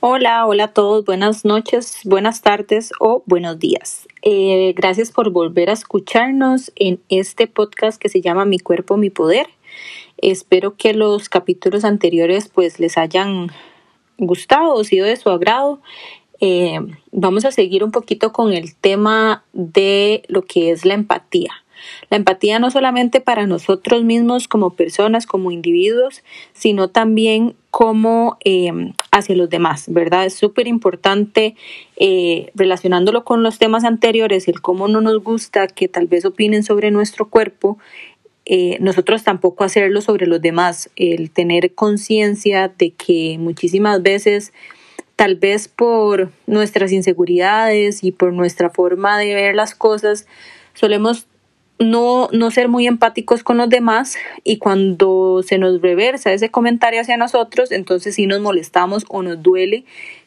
Hola, hola a todos, buenas noches, buenas tardes o buenos días. Eh, gracias por volver a escucharnos en este podcast que se llama Mi cuerpo, mi poder. Espero que los capítulos anteriores pues les hayan gustado o sido de su agrado. Eh, vamos a seguir un poquito con el tema de lo que es la empatía. La empatía no solamente para nosotros mismos como personas, como individuos, sino también como eh, hacia los demás, ¿verdad? Es súper importante eh, relacionándolo con los temas anteriores, el cómo no nos gusta que tal vez opinen sobre nuestro cuerpo, nosotros tampoco hacerlo sobre los demás, el tener conciencia de que muchísimas veces, tal vez por nuestras inseguridades y por nuestra forma de ver las cosas, solemos no, no ser muy empáticos con los demás y cuando se nos reversa ese comentario hacia nosotros, entonces sí nos molestamos o nos duele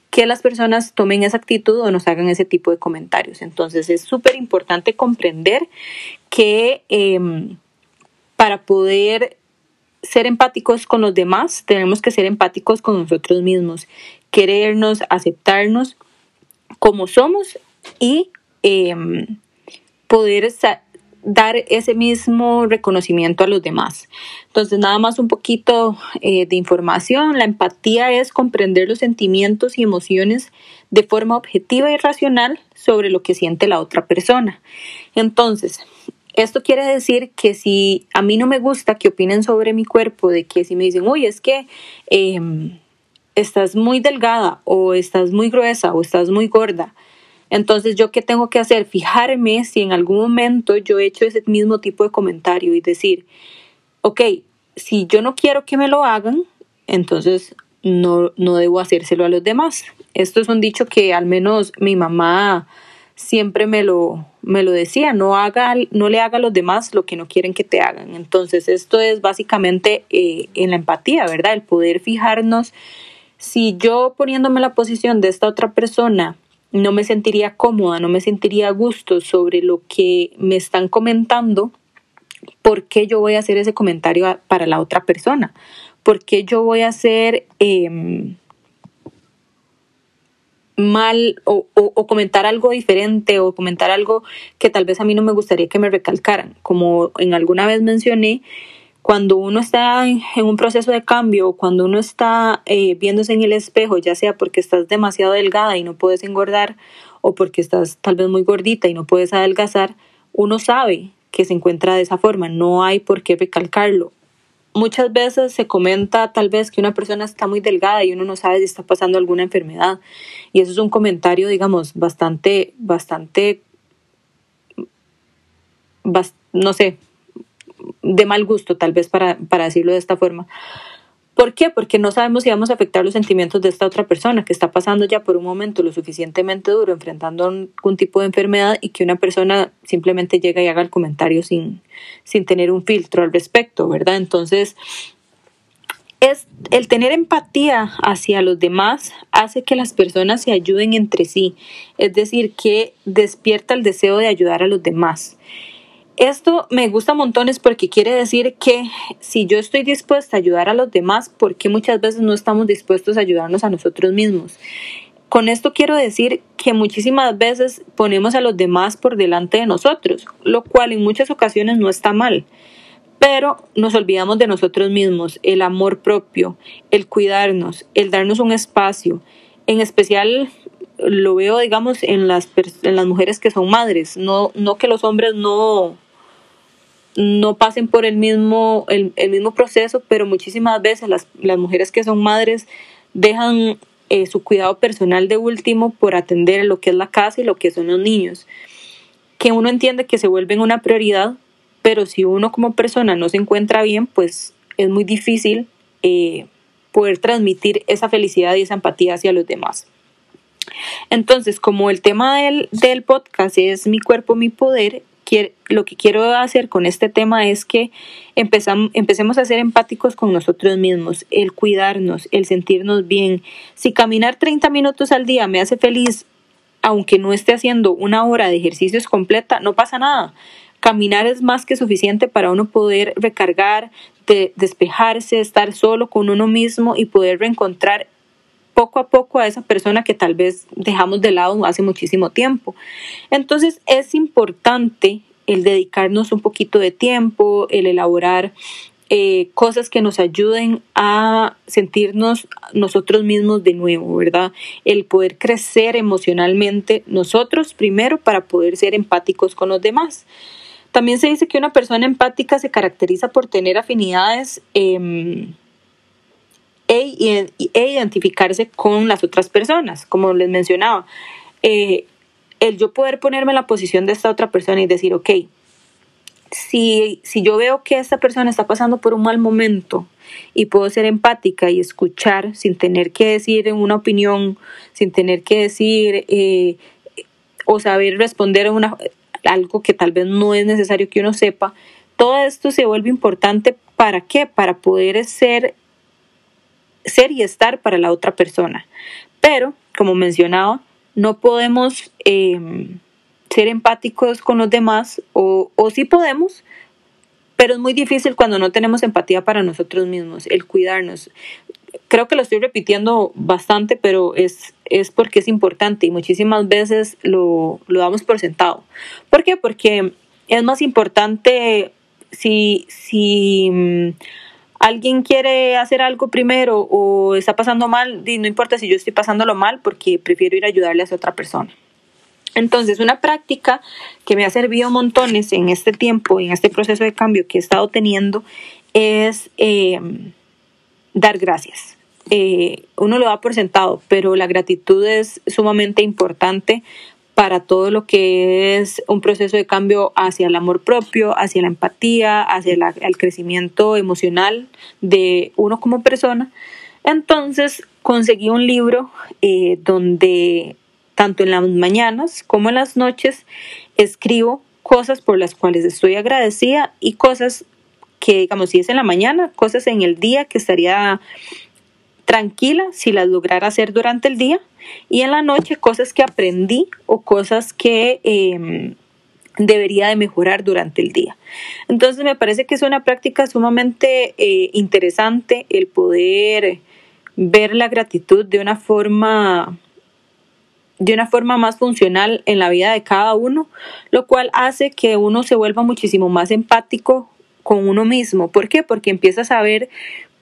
que las personas tomen esa actitud o nos hagan ese tipo de comentarios. Entonces es súper importante comprender que em, para poder ser empáticos con los demás, tenemos que ser empáticos con nosotros mismos, querernos, aceptarnos como somos y em, poder dar ese mismo reconocimiento a los demás. Entonces, nada más un poquito eh, de información. La empatía es comprender los sentimientos y emociones de forma objetiva y racional sobre lo que siente la otra persona. Entonces, esto quiere decir que si a mí no me gusta que opinen sobre mi cuerpo, de que si me dicen, uy, es que em, estás muy delgada o estás muy gruesa o estás muy gorda, entonces yo qué tengo que hacer? Fijarme si en algún momento yo he hecho ese mismo tipo de comentario y decir, ok, si yo no quiero que me lo hagan, entonces no, no debo hacérselo a los demás. Esto es un dicho que al menos mi mamá siempre me lo, me lo decía, no, haga, no le haga a los demás lo que no quieren que te hagan. Entonces, esto es básicamente eh, en la empatía, ¿verdad? El poder fijarnos si yo poniéndome la posición de esta otra persona no me sentiría cómoda, no me sentiría a gusto sobre lo que me están comentando, ¿por qué yo voy a hacer ese comentario para la otra persona? ¿Por qué yo voy a hacer... Em, mal o, comentar algo diferente o comentar algo que tal vez a mí no me gustaría que me recalcaran. Como en alguna vez mencioné, cuando uno está en, un proceso de cambio, cuando uno está eh, viéndose en el espejo, ya sea porque estás demasiado delgada y no puedes engordar o porque estás tal vez muy gordita y no puedes adelgazar, uno sabe que se encuentra de esa forma, no hay por qué recalcarlo muchas veces se comenta tal vez que una persona está muy delgada y uno no sabe si está pasando alguna enfermedad. Y eso es un comentario, digamos, bastante, bastante, no sé, de mal gusto tal vez para, para decirlo de esta forma. ¿Por qué? Porque no sabemos si vamos a afectar los sentimientos de esta otra persona que está pasando ya por un momento lo suficientemente duro, enfrentando algún tipo de enfermedad y que una persona simplemente llega y haga el comentario sin, sin tener un filtro al respecto, ¿verdad? Entonces, es el tener empatía hacia los demás hace que las personas se ayuden entre sí, es decir, que despierta el deseo de ayudar a los demás. Esto me gusta montones porque quiere decir que si yo estoy dispuesta a ayudar a los demás, ¿por qué muchas veces no estamos dispuestos a ayudarnos a nosotros mismos? Con esto quiero decir que muchísimas veces ponemos a los demás por delante de nosotros, lo cual en muchas ocasiones no está mal, pero nos olvidamos de nosotros mismos, el amor propio, el cuidarnos, el darnos un espacio, en especial lo veo, digamos, en las, en las mujeres que son madres, no, no que los hombres no, no pasen por el mismo, el, mismo proceso, pero muchísimas veces las, las mujeres que son madres dejan eh, su cuidado personal de último por atender lo que es la casa y lo que son los niños. Que uno entiende que se vuelven una prioridad, pero si uno como persona no se encuentra bien, pues es muy difícil eh, poder transmitir esa felicidad y esa empatía hacia los demás. Entonces, como el tema del, del podcast es mi cuerpo, mi poder, lo que quiero hacer con este tema es que empecemos a ser empáticos con nosotros mismos, el cuidarnos, el sentirnos bien. Si caminar 30 minutos al día me hace feliz, aunque no esté haciendo una hora de ejercicios completa, no pasa nada. Caminar es más que suficiente para uno poder recargar, de despejarse, estar solo con uno mismo y poder reencontrar poco a poco a esa persona que tal vez dejamos de lado hace muchísimo tiempo. Entonces es importante el dedicarnos un poquito de tiempo, el elaborar eh, cosas que nos ayuden a sentirnos nosotros mismos de nuevo, ¿verdad? El poder crecer emocionalmente nosotros primero para poder ser empáticos con los demás. También se dice que una persona empática se caracteriza por tener afinidades em, e, e, identificarse con las otras personas, como les mencionaba. Eh, el yo poder ponerme en la posición de esta otra persona y decir, ok, si, si yo veo que esta persona está pasando por un mal momento y puedo ser empática y escuchar sin tener que decir una opinión, sin tener que decir eh, o saber responder una, algo que tal vez no es necesario que uno sepa, todo esto se vuelve importante para qué? Para poder ser ser y estar para la otra persona. Pero, como mencionaba, no podemos em, ser empáticos con los demás o, o sí podemos, pero es muy difícil cuando no tenemos empatía para nosotros mismos, el cuidarnos. Creo que lo estoy repitiendo bastante, pero es, es porque es importante y muchísimas veces lo, lo damos por sentado. ¿Por qué? Porque es más importante si, si mm, alguien quiere hacer algo primero o está pasando mal, no importa si yo estoy pasándolo mal porque prefiero ir a ayudarle a esa otra persona. Entonces, una práctica que me ha servido montones en este tiempo, en este proceso de cambio que he estado teniendo, es em, dar gracias. Eh, uno lo da por sentado, pero la gratitud es sumamente importante para todo lo que es un proceso de cambio hacia el amor propio, hacia la empatía, hacia el crecimiento emocional de uno como persona. Entonces conseguí un libro eh, donde tanto en las mañanas como en las noches escribo cosas por las cuales estoy agradecida y cosas que, digamos, si es en la mañana, cosas en el día que estaría tranquila si las lograra hacer durante el día y en la noche cosas que aprendí o cosas que em, debería de mejorar durante el día. Entonces me parece que es una práctica sumamente eh, interesante el poder ver la gratitud de una forma de una forma más funcional en la vida de cada uno, lo cual hace que uno se vuelva muchísimo más empático con uno mismo. ¿Por qué? Porque empiezas a ver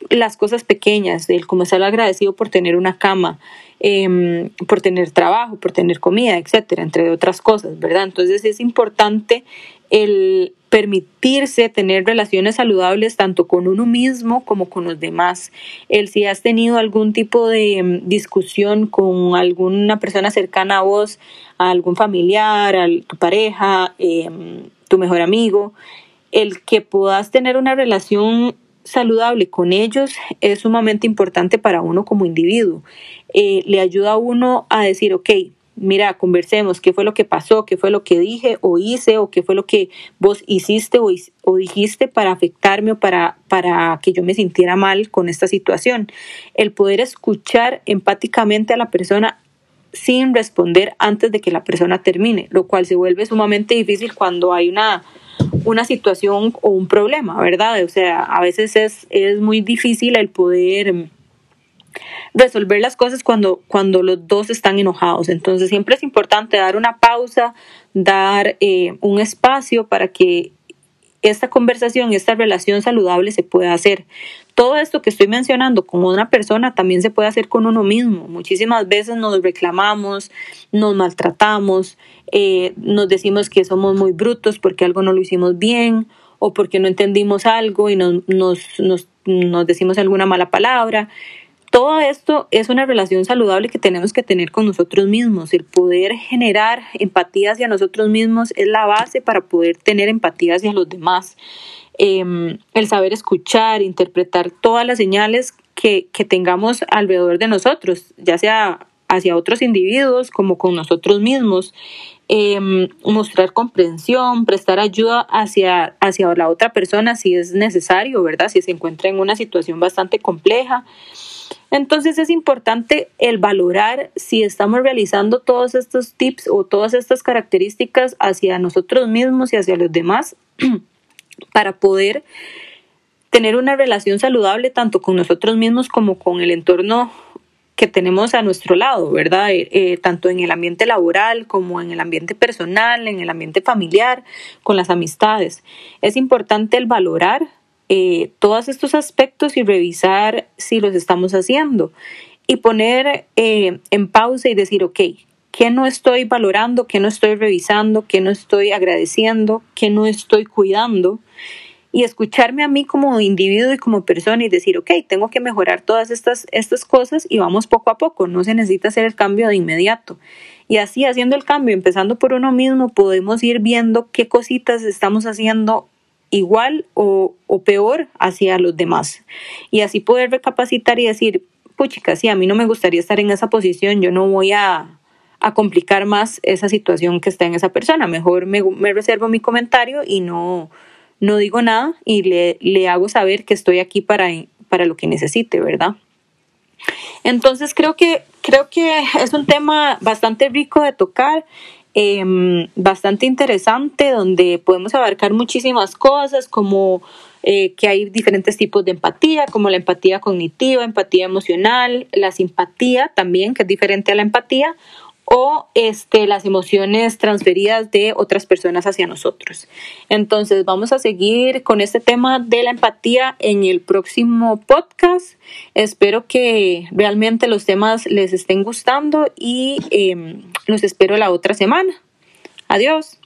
las cosas pequeñas, el como estar agradecido por tener una cama, em, por tener trabajo, por tener comida, etcétera, entre otras cosas, ¿verdad? Entonces es importante el permitirse tener relaciones saludables tanto con uno mismo como con los demás. El si has tenido algún tipo de em, discusión con alguna persona cercana a vos, a algún familiar, a tu pareja, em, tu mejor amigo, el que puedas tener una relación saludable con ellos es sumamente importante para uno como individuo. Eh, le ayuda a uno a decir, ok, mira, conversemos, qué fue lo que pasó, qué fue lo que dije o hice, o qué fue lo que vos hiciste o, o, dijiste para afectarme o para, para que yo me sintiera mal con esta situación. El poder escuchar empáticamente a la persona sin responder antes de que la persona termine, lo cual se vuelve sumamente difícil cuando hay una una situación o un problema, ¿verdad? O sea, a veces es, es muy difícil el poder resolver las cosas cuando, cuando los dos están enojados. Entonces siempre es importante dar una pausa, dar eh, un espacio para que esta conversación, esta relación saludable se pueda hacer. Todo esto que estoy mencionando con una persona también se puede hacer con uno mismo. Muchísimas veces nos reclamamos, nos maltratamos, eh, nos decimos que somos muy brutos porque algo no lo hicimos bien o porque no entendimos algo y nos, nos, nos decimos alguna mala palabra. Todo esto es una relación saludable que tenemos que tener con nosotros mismos. El poder generar empatía hacia nosotros mismos es la base para poder tener empatía hacia los demás. Em, el saber escuchar, interpretar todas las señales que, que tengamos alrededor de nosotros, ya sea hacia otros individuos como con nosotros mismos. Em, mostrar comprensión, prestar ayuda hacia, hacia la otra persona si es necesario, ¿verdad? Si se encuentra en una situación bastante compleja. Entonces es importante el valorar si estamos realizando todos estos tips o todas estas características hacia nosotros mismos y hacia los demás para poder tener una relación saludable tanto con nosotros mismos como con el entorno que tenemos a nuestro lado, ¿verdad? Eh, eh, tanto en el ambiente laboral como en el ambiente personal, en el ambiente familiar, con las amistades. Es importante el valorar eh, todos estos aspectos y revisar si los estamos haciendo y poner en pausa y decir, ok, ¿qué no estoy valorando? ¿Qué no estoy revisando? ¿Qué no estoy agradeciendo? ¿Qué no estoy cuidando? Y escucharme a mí como individuo y como persona y decir, ok, tengo que mejorar todas estas, estas cosas y vamos poco a poco, no se necesita hacer el cambio de inmediato. Y así haciendo el cambio, empezando por uno mismo, podemos ir viendo qué cositas estamos haciendo igual o, peor hacia los demás. Y así poder recapacitar y decir, puchica, sí, a mí no me gustaría estar en esa posición, yo no voy a, a complicar más esa situación que está en esa persona. Mejor me, me reservo mi comentario y no, no digo nada y le, le hago saber que estoy aquí para, para lo que necesite, ¿verdad? Entonces creo que, creo que es un tema bastante rico de tocar, em, bastante interesante, donde podemos abarcar muchísimas cosas como eh, que hay diferentes tipos de empatía, como la empatía cognitiva, empatía emocional, la simpatía también, que es diferente a la empatía, o este, las emociones transferidas de otras personas hacia nosotros. Entonces vamos a seguir con este tema de la empatía en el próximo podcast. Espero que realmente los temas les estén gustando y eh, los espero la otra semana. Adiós.